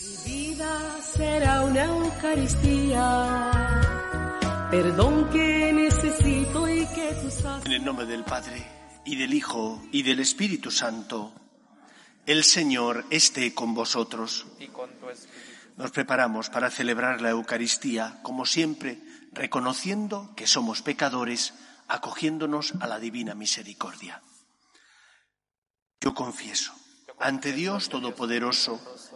Mi vida será una Eucaristía, perdón que necesito y que tú sabes. En el nombre del Padre, y del Hijo, y del Espíritu Santo, el Señor esté con vosotros. y con tu espíritu. Nos preparamos para celebrar la Eucaristía, como siempre, reconociendo que somos pecadores, acogiéndonos a la divina misericordia. Yo confieso ante Dios Todopoderoso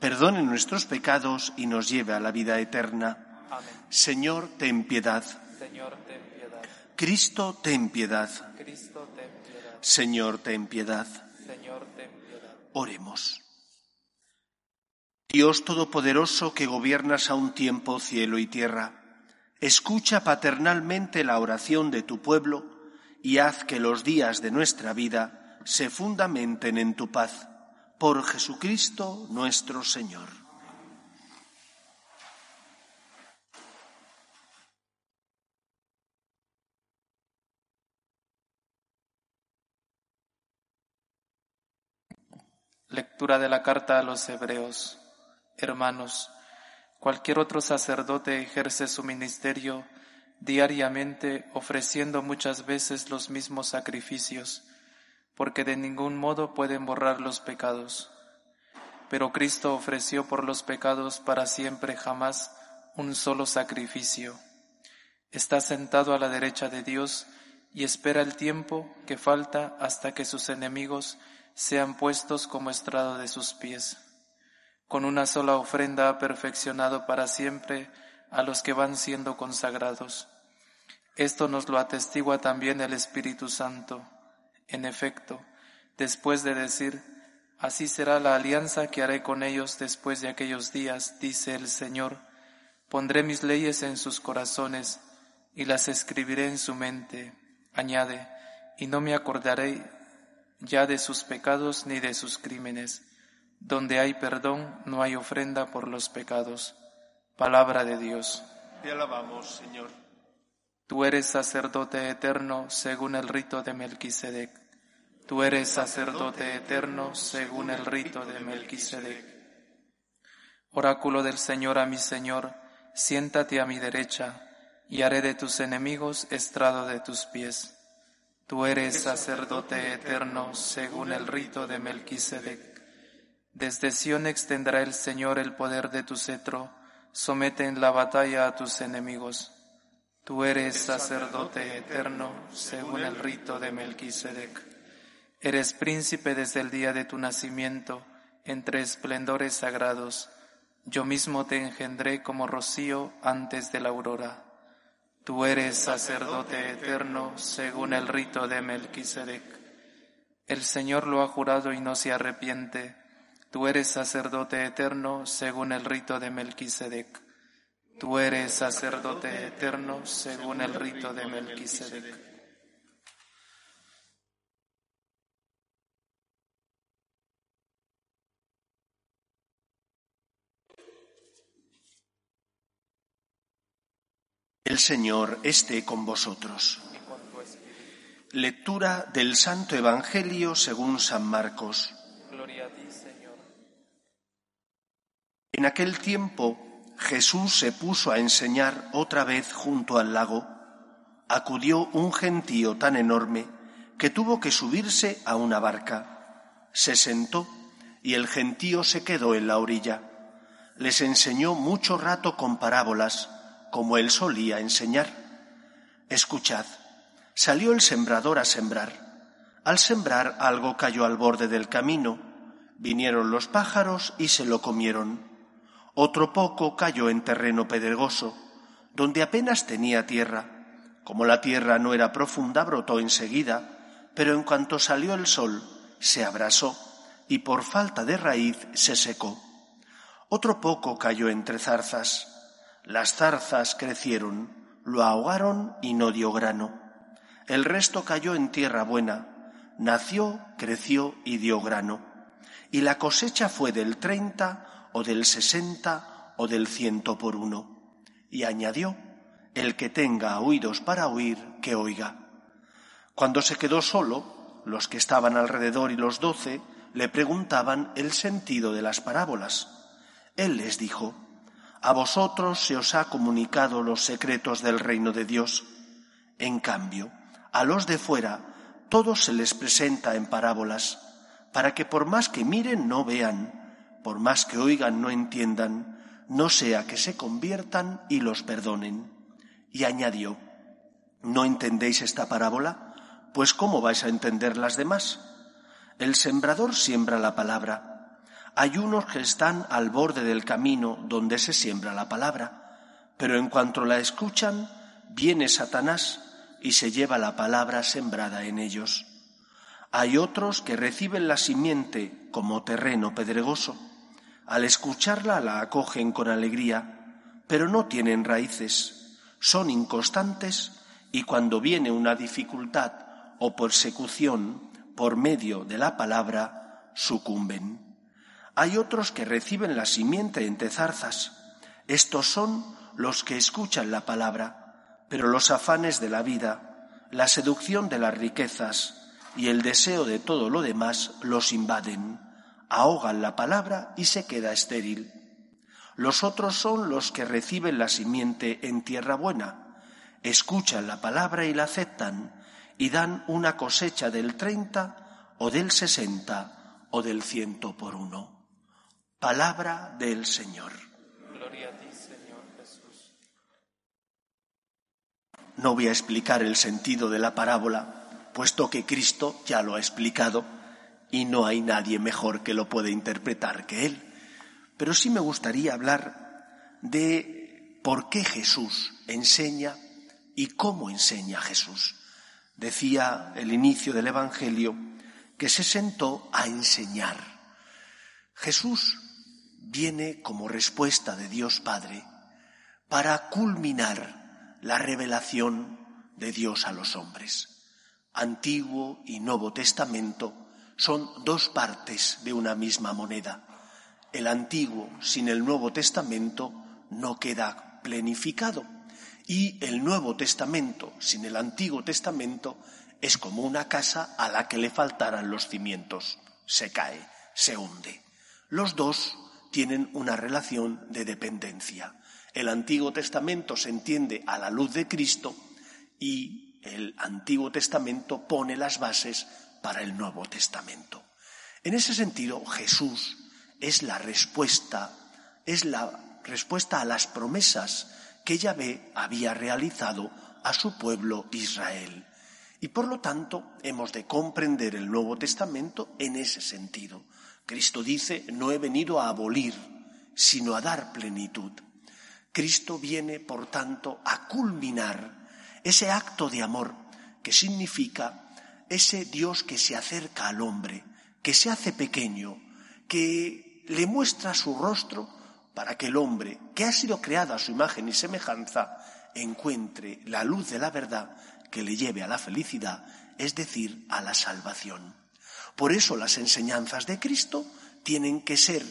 perdone nuestros pecados y nos lleve a la vida eterna. Amén. Señor, ten piedad. Señor, ten piedad. Cristo, ten piedad. Cristo, ten piedad. Señor, ten piedad. Señor, ten piedad. Oremos. Dios Todopoderoso que gobiernas a un tiempo cielo y tierra, escucha paternalmente la oración de tu pueblo y haz que los días de nuestra vida se fundamenten en tu paz. Por Jesucristo nuestro Señor. Lectura de la carta a los Hebreos. Hermanos, cualquier otro sacerdote ejerce su ministerio diariamente ofreciendo muchas veces los mismos sacrificios, porque de ningún modo pueden borrar los pecados. Pero Cristo ofreció por los pecados para siempre jamás un solo sacrificio. Está sentado a la derecha de Dios y espera el tiempo que falta hasta que sus enemigos sean puestos como estrado de sus pies. Con una sola ofrenda ha perfeccionado para siempre a los que van siendo consagrados. Esto nos lo atestigua también el Espíritu Santo. En efecto, después de decir, así será la alianza que haré con ellos después de aquellos días, dice el Señor, pondré mis leyes en sus corazones y las escribiré en su mente. Añade, y no me acordaré ya de sus pecados ni de sus crímenes. Donde hay perdón, no hay ofrenda por los pecados. Palabra de Dios. Te alabamos, Señor. Tú eres sacerdote eterno según el rito de Melquisedec. Tú eres sacerdote eterno según el rito de Melquisedec. Oráculo del Señor a mi Señor, siéntate a mi derecha, y haré de tus enemigos estrado de tus pies. Tú eres sacerdote eterno según el rito de Melquisedec. Desde Sión extenderá el Señor el poder de tu cetro, somete en la batalla a tus enemigos. Tú eres sacerdote eterno según el rito de Melquisedec. Eres príncipe desde el día de tu nacimiento, entre esplendores sagrados. Yo mismo te engendré como rocío antes de la aurora. Tú eres sacerdote eterno según el rito de Melquisedec. El Señor lo ha jurado y no se arrepiente. Tú eres sacerdote eterno según el rito de Melquisedec. Tú eres sacerdote eterno según el rito de Melquisedec. El Señor esté con vosotros. Lectura del Santo Evangelio según San Marcos. Gloria a ti, Señor. En aquel tiempo Jesús se puso a enseñar otra vez junto al lago. Acudió un gentío tan enorme que tuvo que subirse a una barca. Se sentó y el gentío se quedó en la orilla. Les enseñó mucho rato con parábolas, como él solía enseñar. Escuchad, salió el sembrador a sembrar. Al sembrar algo cayó al borde del camino. Vinieron los pájaros y se lo comieron. Otro poco cayó en terreno pedregoso, donde apenas tenía tierra. Como la tierra no era profunda, brotó enseguida, pero en cuanto salió el sol, se abrasó y por falta de raíz se secó. Otro poco cayó entre zarzas. Las zarzas crecieron, lo ahogaron y no dio grano. El resto cayó en tierra buena, nació, creció y dio grano. Y la cosecha fue del treinta o del sesenta o del ciento por uno. Y añadió, el que tenga oídos para oír, que oiga. Cuando se quedó solo, los que estaban alrededor y los doce le preguntaban el sentido de las parábolas. Él les dijo, a vosotros se os ha comunicado los secretos del reino de Dios. En cambio, a los de fuera todo se les presenta en parábolas, para que por más que miren no vean, por más que oigan no entiendan, no sea que se conviertan y los perdonen. Y añadió, ¿no entendéis esta parábola? Pues ¿cómo vais a entender las demás? El sembrador siembra la palabra. Hay unos que están al borde del camino donde se siembra la palabra, pero en cuanto la escuchan, viene Satanás y se lleva la palabra sembrada en ellos. Hay otros que reciben la simiente como terreno pedregoso. Al escucharla la acogen con alegría, pero no tienen raíces, son inconstantes y cuando viene una dificultad o persecución por medio de la palabra, sucumben. Hay otros que reciben la simiente entre zarzas. Estos son los que escuchan la palabra, pero los afanes de la vida, la seducción de las riquezas y el deseo de todo lo demás los invaden, ahogan la palabra y se queda estéril. Los otros son los que reciben la simiente en tierra buena, escuchan la palabra y la aceptan, y dan una cosecha del treinta o del sesenta o del ciento por uno. Palabra del Señor. Gloria a ti, Señor Jesús. No voy a explicar el sentido de la parábola, puesto que Cristo ya lo ha explicado y no hay nadie mejor que lo pueda interpretar que Él. Pero sí me gustaría hablar de por qué Jesús enseña y cómo enseña Jesús. Decía el inicio del Evangelio que se sentó a enseñar. Jesús viene como respuesta de Dios Padre para culminar la revelación de Dios a los hombres. Antiguo y Nuevo Testamento son dos partes de una misma moneda. El Antiguo sin el Nuevo Testamento no queda plenificado y el Nuevo Testamento sin el Antiguo Testamento es como una casa a la que le faltaran los cimientos. Se cae, se hunde. Los dos tienen una relación de dependencia. El Antiguo Testamento se entiende a la luz de Cristo y el Antiguo Testamento pone las bases para el Nuevo Testamento. En ese sentido, Jesús es la respuesta, es la respuesta a las promesas que Yahvé había realizado a su pueblo Israel. Y por lo tanto, hemos de comprender el Nuevo Testamento en ese sentido. Cristo dice, no he venido a abolir, sino a dar plenitud. Cristo viene, por tanto, a culminar ese acto de amor que significa ese Dios que se acerca al hombre, que se hace pequeño, que le muestra su rostro para que el hombre, que ha sido creado a su imagen y semejanza, encuentre la luz de la verdad que le lleve a la felicidad, es decir, a la salvación. Por eso las enseñanzas de Cristo tienen que ser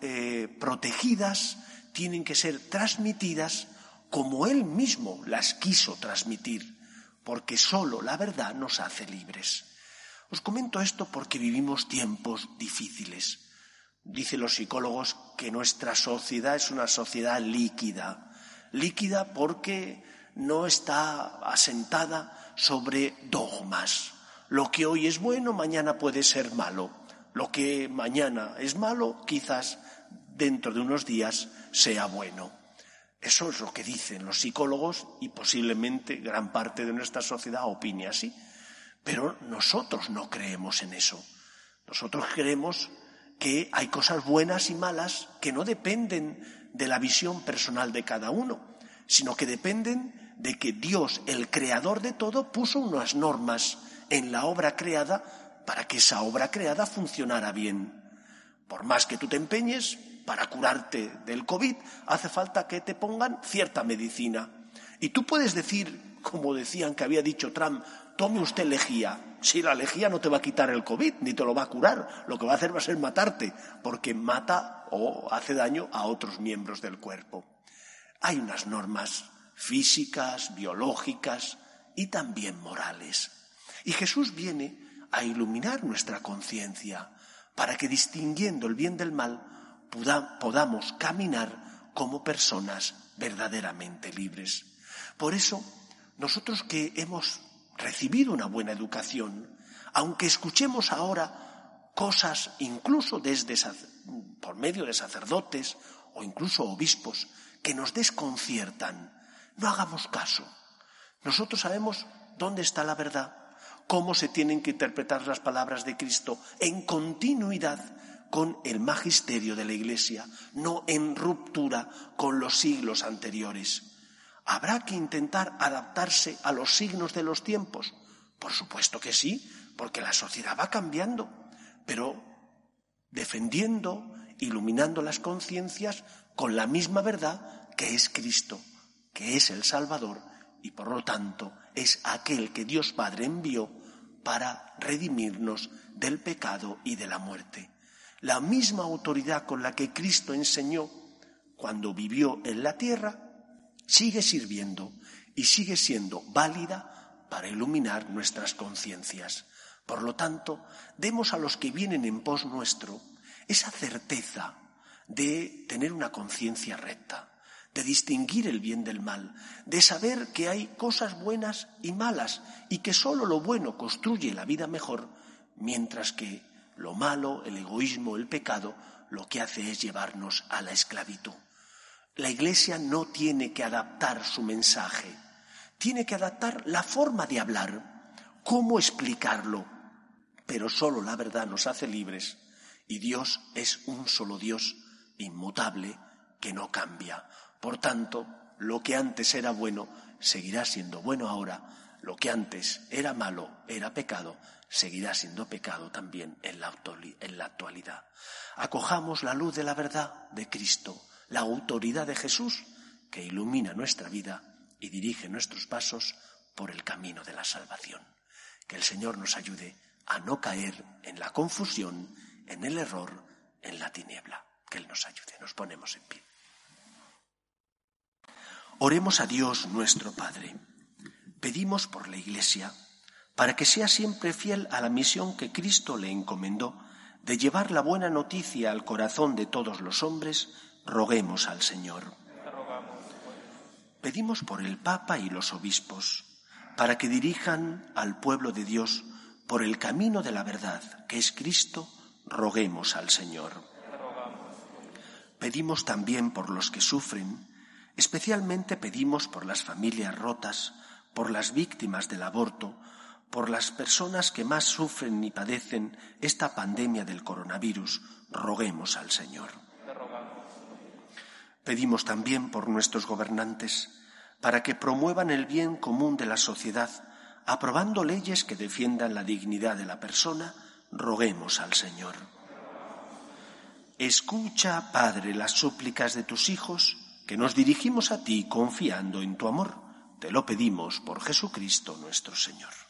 eh, protegidas, tienen que ser transmitidas como Él mismo las quiso transmitir, porque sólo la verdad nos hace libres. Os comento esto porque vivimos tiempos difíciles. Dicen los psicólogos que nuestra sociedad es una sociedad líquida. Líquida porque no está asentada sobre dogmas. Lo que hoy es bueno, mañana puede ser malo. Lo que mañana es malo, quizás dentro de unos días sea bueno. Eso es lo que dicen los psicólogos y posiblemente gran parte de nuestra sociedad opine así. Pero nosotros no creemos en eso. Nosotros creemos que hay cosas buenas y malas que no dependen de la visión personal de cada uno, sino que dependen de que Dios, el creador de todo, puso unas normas en la obra creada para que esa obra creada funcionara bien. Por más que tú te empeñes, para curarte del COVID hace falta que te pongan cierta medicina. Y tú puedes decir, como decían que había dicho Trump, tome usted lejía. Si la lejía no te va a quitar el COVID, ni te lo va a curar, lo que va a hacer va a ser matarte, porque mata o hace daño a otros miembros del cuerpo. Hay unas normas físicas, biológicas y también morales. Y Jesús viene a iluminar nuestra conciencia para que distinguiendo el bien del mal podamos caminar como personas verdaderamente libres. Por eso, nosotros que hemos recibido una buena educación, aunque escuchemos ahora cosas incluso desde por medio de sacerdotes o incluso obispos que nos desconciertan, no hagamos caso. Nosotros sabemos dónde está la verdad, cómo se tienen que interpretar las palabras de Cristo en continuidad con el magisterio de la Iglesia, no en ruptura con los siglos anteriores. ¿Habrá que intentar adaptarse a los signos de los tiempos? Por supuesto que sí, porque la sociedad va cambiando, pero defendiendo, iluminando las conciencias con la misma verdad que es Cristo, que es el Salvador y por lo tanto es aquel que Dios Padre envió para redimirnos del pecado y de la muerte. La misma autoridad con la que Cristo enseñó cuando vivió en la tierra sigue sirviendo y sigue siendo válida para iluminar nuestras conciencias. Por lo tanto, demos a los que vienen en pos nuestro esa certeza de tener una conciencia recta, de distinguir el bien del mal, de saber que hay cosas buenas y malas y que sólo lo bueno construye la vida mejor, mientras que lo malo, el egoísmo, el pecado, lo que hace es llevarnos a la esclavitud. La Iglesia no tiene que adaptar su mensaje, tiene que adaptar la forma de hablar, cómo explicarlo, pero solo la verdad nos hace libres y Dios es un solo Dios inmutable que no cambia. Por tanto, lo que antes era bueno seguirá siendo bueno ahora, lo que antes era malo, era pecado, seguirá siendo pecado también en la, actualidad. Acojamos la luz de la verdad de Cristo, la autoridad de Jesús, que ilumina nuestra vida y dirige nuestros pasos por el camino de la salvación. Que el Señor nos ayude a no caer en la confusión, en el error, en la tiniebla. Que Él nos ayude. Nos ponemos en pie. Oremos a Dios nuestro Padre. Pedimos por la Iglesia para que sea siempre fiel a la misión que Cristo le encomendó de llevar la buena noticia al corazón de todos los hombres, roguemos al Señor. Pedimos por el Papa y los obispos, para que dirijan al pueblo de Dios por el camino de la verdad, que es Cristo, roguemos al Señor. Pedimos también por los que sufren, Especialmente pedimos por las familias rotas, por las víctimas del aborto, por las personas que más sufren y padecen esta pandemia del coronavirus. Roguemos al Señor. Pedimos también por nuestros gobernantes para que promuevan el bien común de la sociedad, aprobando leyes que defiendan la dignidad de la persona. Roguemos al Señor. Escucha, Padre, las súplicas de tus hijos que nos dirigimos a ti confiando en tu amor. Te lo pedimos por Jesucristo nuestro Señor.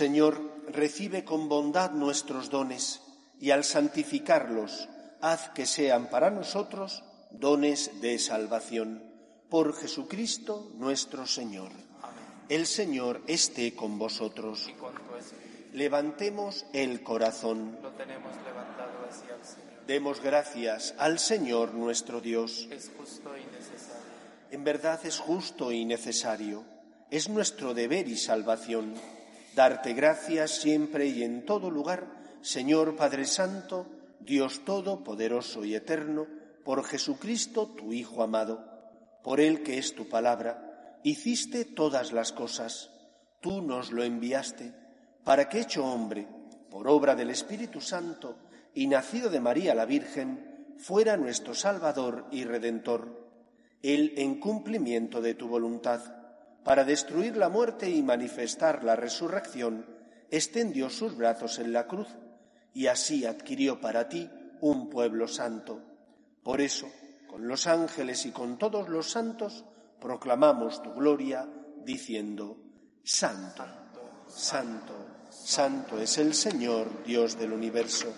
Señor, recibe con bondad nuestros dones y al santificarlos, haz que sean para nosotros dones de salvación. Por Jesucristo nuestro Señor. El Señor esté con vosotros. Levantemos el corazón. Lo tenemos levantado hacia el Señor. Demos gracias al Señor nuestro Dios. Es justo y necesario. En verdad es justo y necesario. Es nuestro deber y salvación darte gracias siempre y en todo lugar, Señor Padre Santo, Dios Todopoderoso y Eterno, por Jesucristo, tu Hijo amado, por Él que es tu palabra, hiciste todas las cosas, tú nos lo enviaste, para que hecho hombre, por obra del Espíritu Santo y nacido de María la Virgen, fuera nuestro Salvador y Redentor, Él en cumplimiento de tu voluntad, para destruir la muerte y manifestar la resurrección, extendió sus brazos en la cruz y así adquirió para ti un pueblo santo. Por eso, con los ángeles y con todos los santos, proclamamos tu gloria, diciendo, Santo, Santo, Santo es el Señor, Dios del universo.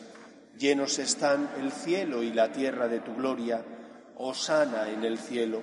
Llenos están el cielo y la tierra de tu gloria. Osana en el cielo.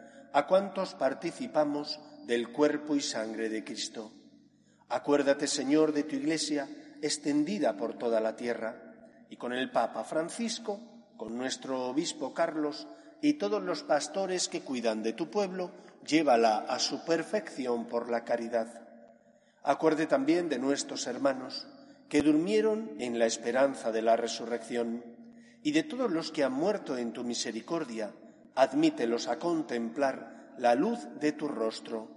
a cuantos participamos del cuerpo y sangre de Cristo. Acuérdate, Señor, de tu Iglesia extendida por toda la tierra, y con el Papa Francisco, con nuestro Obispo Carlos y todos los pastores que cuidan de tu pueblo, llévala a su perfección por la caridad. Acuerde también de nuestros hermanos que durmieron en la esperanza de la resurrección, y de todos los que han muerto en tu misericordia, admítelos a contemplar la luz de tu rostro.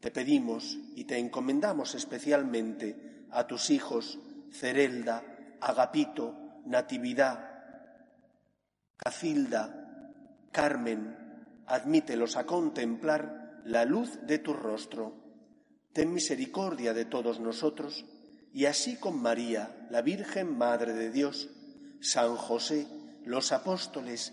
Te pedimos y te encomendamos especialmente a tus hijos Cerelda, Agapito, Natividad, Cacilda, Carmen, admítelos a contemplar la luz de tu rostro. Ten misericordia de todos nosotros, y así con María, la Virgen Madre de Dios, San José, los apóstoles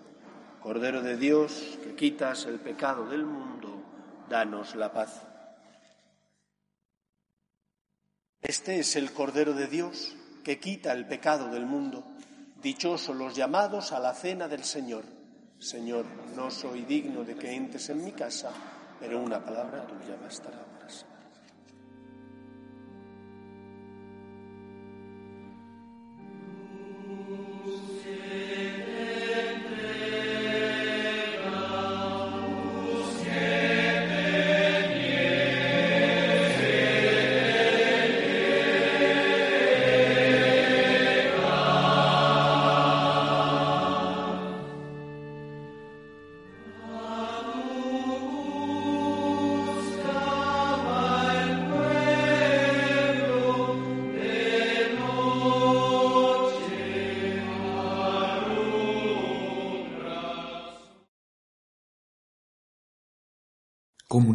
Cordero de Dios, que quitas el pecado del mundo, danos la paz. Este es el Cordero de Dios, que quita el pecado del mundo. Dichosos los llamados a la cena del Señor. Señor, no soy digno de que entres en mi casa, pero una palabra tuya bastará.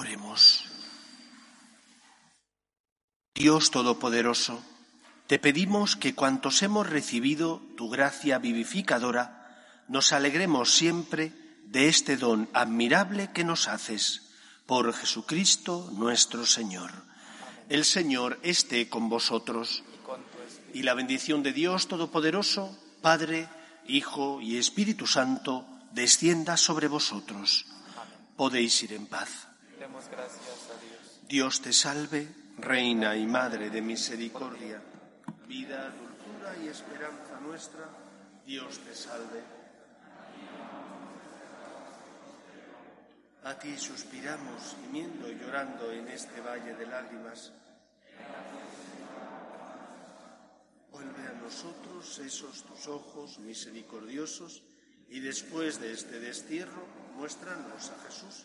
Oremos. Dios Todopoderoso, te pedimos que cuantos hemos recibido tu gracia vivificadora, nos alegremos siempre de este don admirable que nos haces, por Jesucristo nuestro Señor. El Señor esté con vosotros y la bendición de Dios Todopoderoso, Padre, Hijo y Espíritu Santo, descienda sobre vosotros. Podéis ir en paz. Gracias a Dios. Dios te salve, Reina y Madre de Misericordia, vida, dulzura y esperanza nuestra, Dios te salve. A ti suspiramos, gimiendo y llorando en este valle de lágrimas. Vuelve a nosotros esos tus ojos misericordiosos y después de este destierro, muéstranos a Jesús,